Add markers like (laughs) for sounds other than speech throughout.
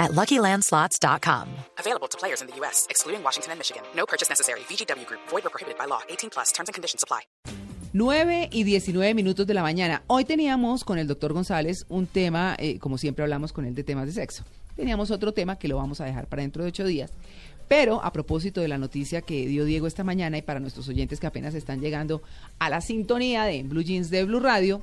at LuckyLandSlots.com. Available to players in the U.S., excluding Washington and Michigan. No purchase necessary. VGW Group. Void or prohibited by law. 18 plus. Terms and conditions apply. 9 y 19 minutos de la mañana. Hoy teníamos con el doctor González un tema, eh, como siempre hablamos con él de temas de sexo. Teníamos otro tema que lo vamos a dejar para dentro de ocho días. Pero a propósito de la noticia que dio Diego esta mañana y para nuestros oyentes que apenas están llegando a la sintonía de Blue Jeans de Blue Radio,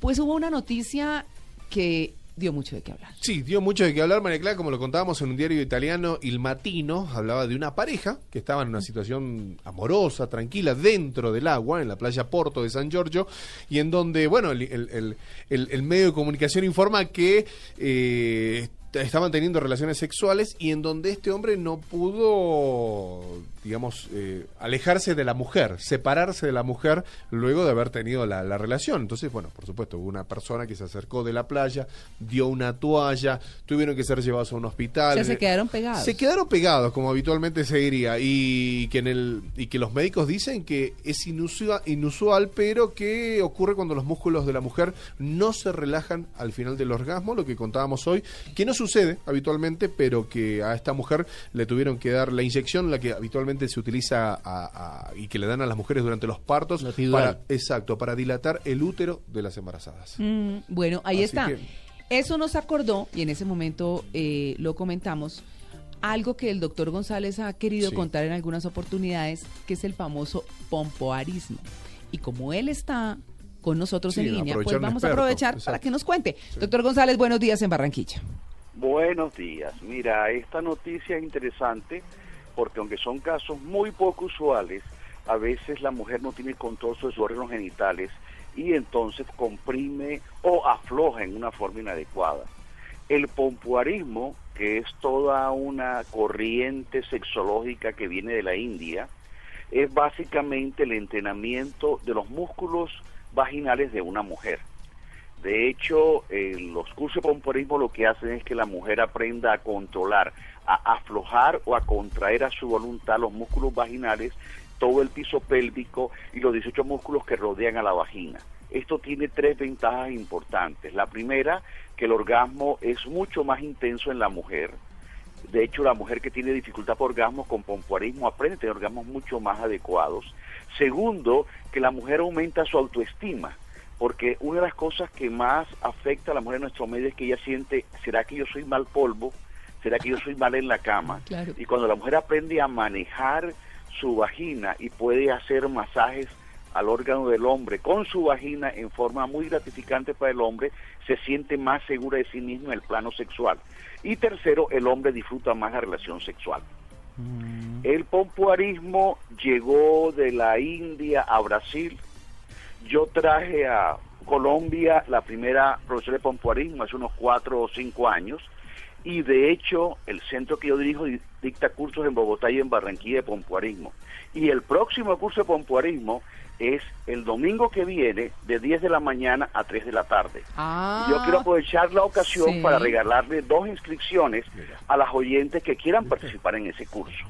pues hubo una noticia que dio mucho de qué hablar. Sí, dio mucho de qué hablar, María Clara, como lo contábamos en un diario italiano, Il Matino, hablaba de una pareja que estaba en una situación amorosa, tranquila, dentro del agua, en la playa Porto de San Giorgio, y en donde, bueno, el, el- medio de comunicación informa que eh, estaban teniendo relaciones sexuales y en donde este hombre no pudo, digamos, eh, alejarse de la mujer, separarse de la mujer luego de haber tenido la, la relación. Entonces, bueno, por supuesto, hubo una persona que se acercó de la playa, dio una toalla, tuvieron que ser llevados a un hospital. O sea, se quedaron pegados. Se quedaron pegados, como habitualmente se diría, y que en el y que los médicos dicen que es inusual, inusual, pero que ocurre cuando los músculos de la mujer no se relajan al final del orgasmo, lo que contábamos hoy, que no sucede habitualmente, pero que a esta mujer le tuvieron que dar la inyección, la que habitualmente se utiliza a- a- y que le dan a las mujeres durante los partos, para, exacto, para dilatar el útero de las embarazadas. Mm, bueno, ahí Así está. que- Eso nos acordó, y en ese momento eh, lo comentamos, algo que el doctor González ha querido Sí. contar en algunas oportunidades, que es el famoso pompoarismo. Y como él está con nosotros Sí, en línea, pues vamos a aprovechar para que nos cuente. Doctor González, buenos días en Barranquilla. Buenos días. Mira, esta noticia es interesante porque aunque son casos muy poco usuales, a veces la mujer no tiene control sobre sus órganos genitales y entonces comprime o afloja en una forma inadecuada. El pompuarismo, que es toda una corriente sexológica que viene de la India, es básicamente el entrenamiento de los músculos vaginales de una mujer. De hecho, en los cursos de pomporismo lo que hacen es que la mujer aprenda a controlar, a aflojar o a contraer a su voluntad los músculos vaginales, todo el piso pélvico y los 18 músculos que rodean a la vagina. Esto tiene tres ventajas importantes. La primera, que el orgasmo es mucho más intenso en la mujer. De hecho, la mujer que tiene dificultad por orgasmos con pompoarismo aprende a tener orgasmos mucho más adecuados. Segundo, que la mujer aumenta su autoestima, porque una de las cosas que más afecta a la mujer en nuestro medio es que ella siente, ¿será que yo soy mal polvo? ¿Será que yo soy mal en la cama? Claro. Y cuando la mujer aprende a manejar su vagina y puede hacer masajes al órgano del hombre con su vagina en forma muy gratificante para el hombre, se siente más segura de sí mismo en el plano sexual. Y tercero, el hombre disfruta más la relación sexual. El pompoarismo llegó de la India a Brasil. Yo traje a Colombia la primera profesora de pompoarismo hace unos cuatro o cinco años. Y de hecho, el centro que yo dirijo di- dicta cursos en Bogotá y en Barranquilla de pompoarismo. Y el próximo curso de pompoarismo es el domingo que viene de 10 de la mañana a 3 de la tarde. Ah, Yo quiero aprovechar la ocasión sí. para regalarle dos inscripciones a las oyentes que quieran participar en ese curso.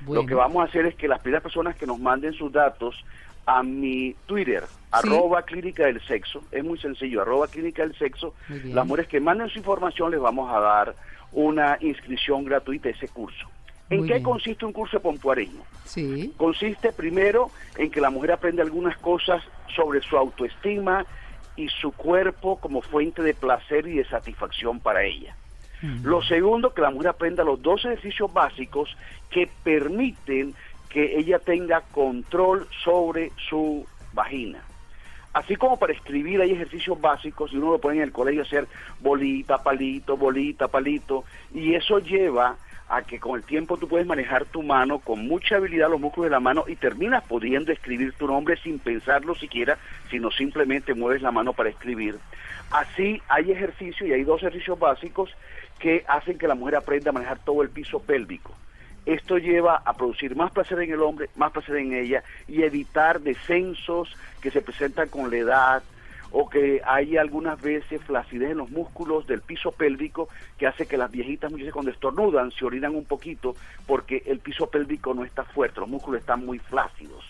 Bueno. Lo que vamos a hacer es que las primeras personas que nos manden sus datos a mi Twitter, arroba clínica del sexo, es muy sencillo, arroba clínica del sexo, las mujeres que manden su información les vamos a dar una inscripción gratuita a ese curso. ¿En Muy qué bien. consiste un curso de pompoarismo? Sí. consiste primero en que la mujer aprende algunas cosas sobre su autoestima y su cuerpo como fuente de placer y de satisfacción para ella. Lo segundo, que la mujer aprenda los dos ejercicios básicos que permiten que ella tenga control sobre su vagina. Así como para escribir hay ejercicios básicos y uno lo pone en el colegio hacer bolita, palito, bolita, palito, y eso lleva a que con el tiempo tú puedes manejar tu mano con mucha habilidad los músculos de la mano y terminas pudiendo escribir tu nombre sin pensarlo siquiera, sino simplemente mueves la mano para escribir. Así hay ejercicios y hay dos ejercicios básicos que hacen que la mujer aprenda a manejar todo el piso pélvico. Esto lleva a producir más placer en el hombre, más placer en ella y evitar descensos que se presentan con la edad o que hay algunas veces flacidez en los músculos del piso pélvico que hace que las viejitas muchas veces cuando estornudan se orinan un poquito porque el piso pélvico no está fuerte, los músculos están muy flácidos.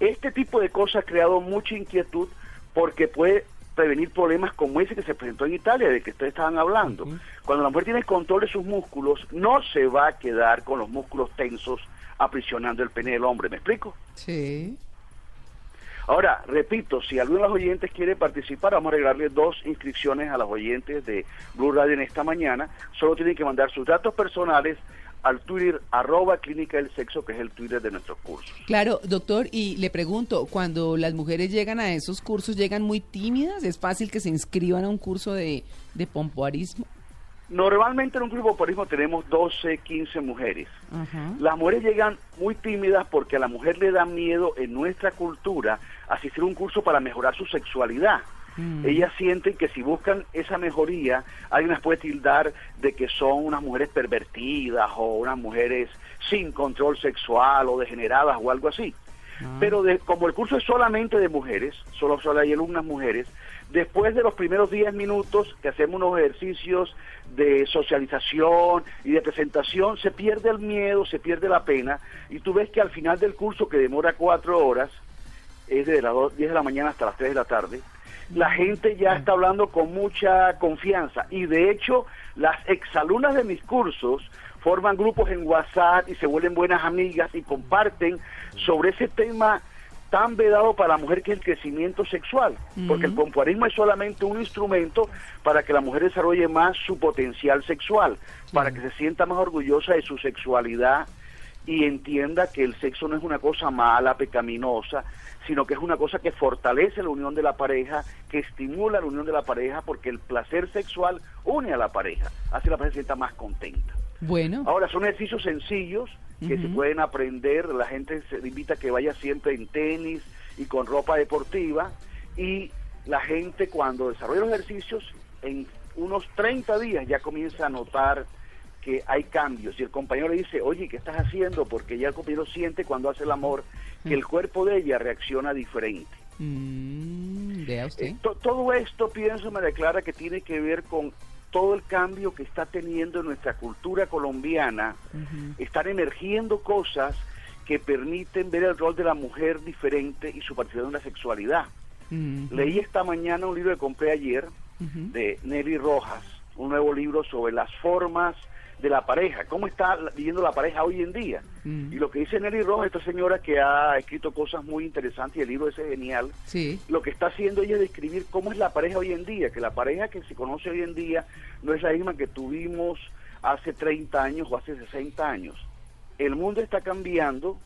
Este tipo de cosas ha creado mucha inquietud porque puede prevenir problemas como ese que se presentó en Italia, de que ustedes estaban hablando. Cuando la mujer tiene control de sus músculos, no se va a quedar con los músculos tensos aprisionando el pene del hombre. ¿Me explico? Sí. Ahora, repito, si alguno de los oyentes quiere participar, vamos a regalarle dos inscripciones a los oyentes de Blue Radio en esta mañana. Solo tienen que mandar sus datos personales al Twitter arroba clínica del sexo, que es el Twitter de nuestros cursos. Claro, doctor, y le pregunto, cuando las mujeres llegan a esos cursos, ¿llegan muy tímidas? ¿Es fácil que se inscriban a un curso de, de pompoarismo? Normalmente en un grupo pompoarismo tenemos 12, 15 mujeres. Las mujeres llegan muy tímidas porque a la mujer le da miedo en nuestra cultura asistir a un curso para mejorar su sexualidad. Ellas sienten que si buscan esa mejoría, alguien las puede tildar de que son unas mujeres pervertidas o unas mujeres sin control sexual o degeneradas o algo así. Pero de- como el curso es solamente de mujeres, solo, solo hay alumnas mujeres, después de los primeros 10 minutos que hacemos unos ejercicios de socialización y de presentación, se pierde el miedo, se pierde la pena, y tú ves que al final del curso, que demora cuatro horas, es de las do- 10 de la mañana hasta las 3 de la tarde, la gente ya está hablando con mucha confianza. Y de hecho las exalumnas de mis cursos forman grupos en WhatsApp y se vuelven buenas amigas y comparten sobre ese tema tan vedado para la mujer que es el crecimiento sexual, porque el pompoarismo es solamente un instrumento para que la mujer desarrolle más su potencial sexual, para que se sienta más orgullosa de su sexualidad y entienda que el sexo no es una cosa mala, pecaminosa, sino que es una cosa que fortalece la unión de la pareja, que estimula la unión de la pareja, porque el placer sexual une a la pareja, hace que la pareja se sienta más contenta. Bueno, Ahora, son ejercicios sencillos que se pueden aprender, la gente se invita a que vaya siempre en tenis y con ropa deportiva, y la gente cuando desarrolla los ejercicios, en unos 30 días ya comienza a notar que hay cambios y el compañero le dice, oye, ¿qué estás haciendo? Porque ya el compañero siente cuando hace el amor que el cuerpo de ella reacciona diferente. mm, vea usted. Eh, to- todo esto, pienso, me declara que tiene que ver con todo el cambio que está teniendo en nuestra cultura colombiana. Están emergiendo cosas que permiten ver el rol de la mujer diferente y su participación en la sexualidad. Leí esta mañana un libro que compré ayer de Nelly Rojas, un nuevo libro sobre las formas de la pareja, cómo está viviendo la pareja hoy en día. Mm. Y lo que dice Nelly Rojas, esta señora que ha escrito cosas muy interesantes y el libro ese es genial, Sí. lo que está haciendo ella es describir cómo es la pareja hoy en día, que la pareja que se conoce hoy en día no es la misma que tuvimos hace 30 años o hace 60 años. El mundo está cambiando,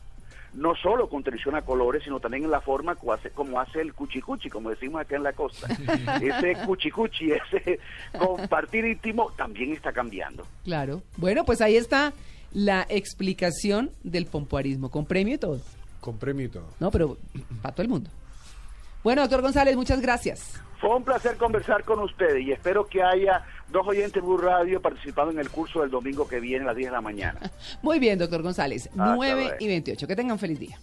no solo con televisión a colores, sino también en la forma como hace, como hace el cuchicuchi, como decimos acá en la costa. (laughs) ese cuchicuchi, ese compartir íntimo, también está cambiando. Claro. Bueno, pues ahí está la explicación del pompoarismo, con premio y todo. Con premio y todo. No, pero para todo el mundo. Bueno, doctor González, muchas gracias. Fue un placer conversar con ustedes y espero que haya dos oyentes de Blue Radio participando en el curso del domingo que viene a las 10 de la mañana. (laughs) Muy bien, doctor González. Hasta 9 luego. y 28. Que tengan feliz día.